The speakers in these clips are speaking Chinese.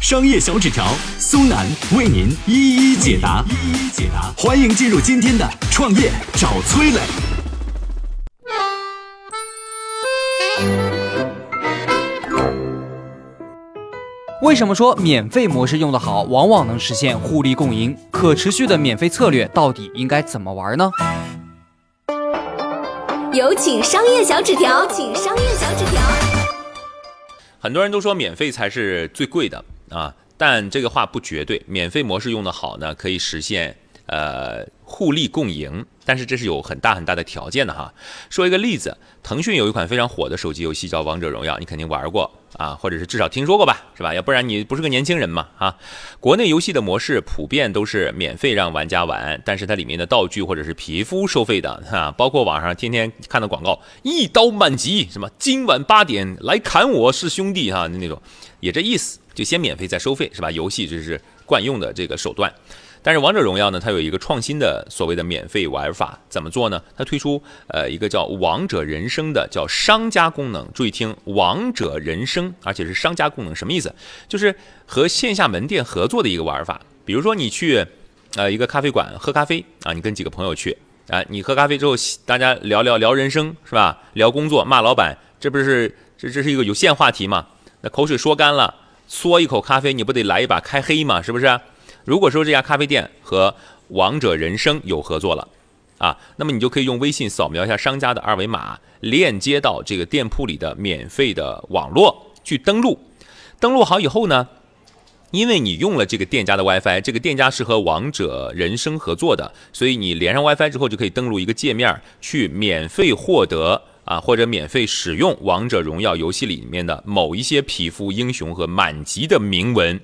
商业小纸条苏南为您一一解答，一一解答。欢迎进入今天的创业找崔磊。为什么说免费模式用得好，往往能实现互利共赢？可持续的免费策略到底应该怎么玩呢？有请商业小纸条，请商业小纸条。很多人都说免费才是最贵的啊，但这个话不绝对。免费模式用的好呢，可以实现呃互利共赢，但是这是有很大很大的条件的哈。说一个例子，腾讯有一款非常火的手机游戏叫《王者荣耀》，你肯定玩过。啊，或者是至少听说过吧，是吧？要不然你不是个年轻人嘛？啊，国内游戏的模式普遍都是免费让玩家玩，但是它里面的道具或者是皮肤收费的，哈，包括网上天天看的广告，一刀满级，什么今晚八点来砍我是兄弟哈，那种也这意思，就先免费再收费，是吧？游戏这是惯用的这个手段。但是王者荣耀呢，它有一个创新的所谓的免费玩法，怎么做呢？它推出呃一个叫王者人生的叫商家功能。注意听，王者人生，而且是商家功能，什么意思？就是和线下门店合作的一个玩法。比如说你去呃一个咖啡馆喝咖啡啊，你跟几个朋友去啊，你喝咖啡之后，大家聊聊聊人生是吧？聊工作，骂老板，这不是这这是一个有限话题嘛？那口水说干了，嗦一口咖啡，你不得来一把开黑嘛？是不是？如果说这家咖啡店和王者人生有合作了，啊，那么你就可以用微信扫描一下商家的二维码，链接到这个店铺里的免费的网络去登录。登录好以后呢，因为你用了这个店家的 WiFi，这个店家是和王者人生合作的，所以你连上 WiFi 之后就可以登录一个界面，去免费获得啊或者免费使用王者荣耀游戏里面的某一些皮肤英雄和满级的铭文，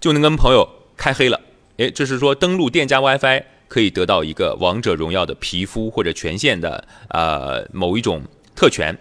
就能跟朋友。开黑了，诶，这是说登录店家 WiFi 可以得到一个王者荣耀的皮肤或者权限的呃某一种特权，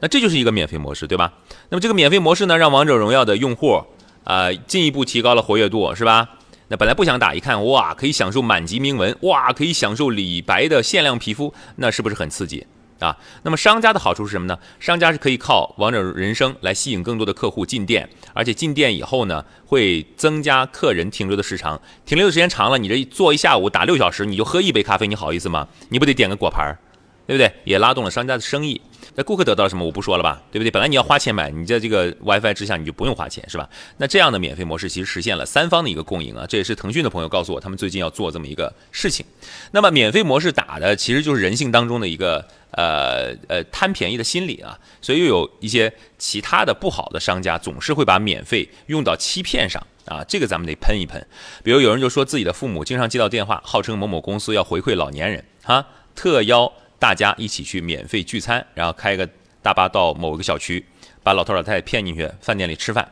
那这就是一个免费模式，对吧？那么这个免费模式呢，让王者荣耀的用户啊进一步提高了活跃度，是吧？那本来不想打，一看哇，可以享受满级铭文，哇，可以享受李白的限量皮肤，那是不是很刺激？啊，那么商家的好处是什么呢？商家是可以靠王者人生来吸引更多的客户进店，而且进店以后呢，会增加客人停留的时长。停留的时间长了，你这坐一下午打六小时，你就喝一杯咖啡，你好意思吗？你不得点个果盘儿，对不对？也拉动了商家的生意。那顾客得到了什么？我不说了吧，对不对？本来你要花钱买，你在这个 WiFi 之下你就不用花钱，是吧？那这样的免费模式其实实现了三方的一个共赢啊！这也是腾讯的朋友告诉我，他们最近要做这么一个事情。那么免费模式打的其实就是人性当中的一个呃呃贪便宜的心理啊，所以又有一些其他的不好的商家总是会把免费用到欺骗上啊，这个咱们得喷一喷。比如有人就说自己的父母经常接到电话，号称某某公司要回馈老年人哈，特邀。大家一起去免费聚餐，然后开个大巴到某个小区，把老头老太太骗进去饭店里吃饭。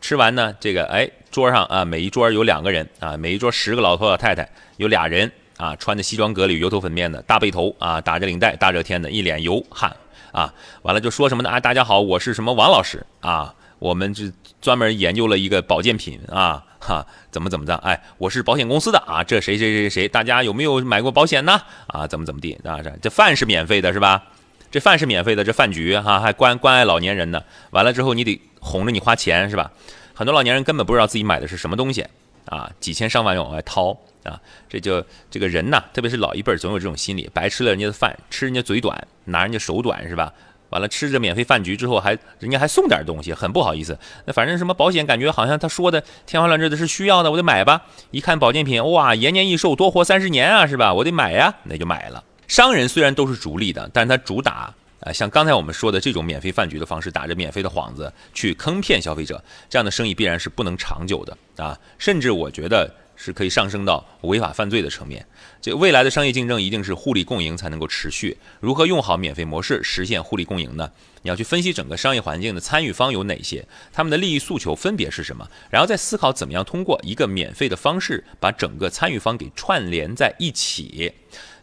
吃完呢，这个哎桌上啊，每一桌有两个人啊，每一桌十个老头老太太，有俩人啊，穿着西装革履、油头粉面的大背头啊，打着领带，大热天的，一脸油汗啊。完了就说什么呢？啊，大家好，我是什么王老师啊？我们这专门研究了一个保健品啊。哈，怎么怎么的？哎，我是保险公司的啊，这谁谁谁谁，大家有没有买过保险呢？啊，怎么怎么地啊？这这饭是免费的，是吧？这饭是免费的，这饭局哈还关关爱老年人呢。完了之后你得哄着你花钱，是吧？很多老年人根本不知道自己买的是什么东西啊，几千上万往外掏啊，这就这个人呐，特别是老一辈总有这种心理，白吃了人家的饭，吃人家嘴短，拿人家手短，是吧？完了，吃着免费饭局之后，还人家还送点东西，很不好意思。那反正什么保险，感觉好像他说的天花乱坠的是需要的，我得买吧。一看保健品，哇，延年益寿，多活三十年啊，是吧？我得买呀，那就买了。商人虽然都是逐利的，但他主打呃，像刚才我们说的这种免费饭局的方式，打着免费的幌子去坑骗消费者，这样的生意必然是不能长久的啊！甚至我觉得是可以上升到违法犯罪的层面。这未来的商业竞争一定是互利共赢才能够持续。如何用好免费模式实现互利共赢呢？你要去分析整个商业环境的参与方有哪些，他们的利益诉求分别是什么，然后再思考怎么样通过一个免费的方式把整个参与方给串联在一起。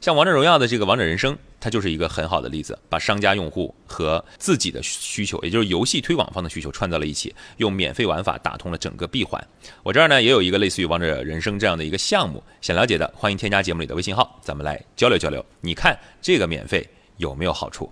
像王者荣耀的这个王者人生，它就是一个很好的例子，把商家用户和自己的需求，也就是游戏推广方的需求串在了一起，用免费玩法打通了整个闭环。我这儿呢也有一个类似于王者人生这样的一个项目，想了解的欢迎添加节目里的微信号，咱们来交流交流。你看这个免费有没有好处？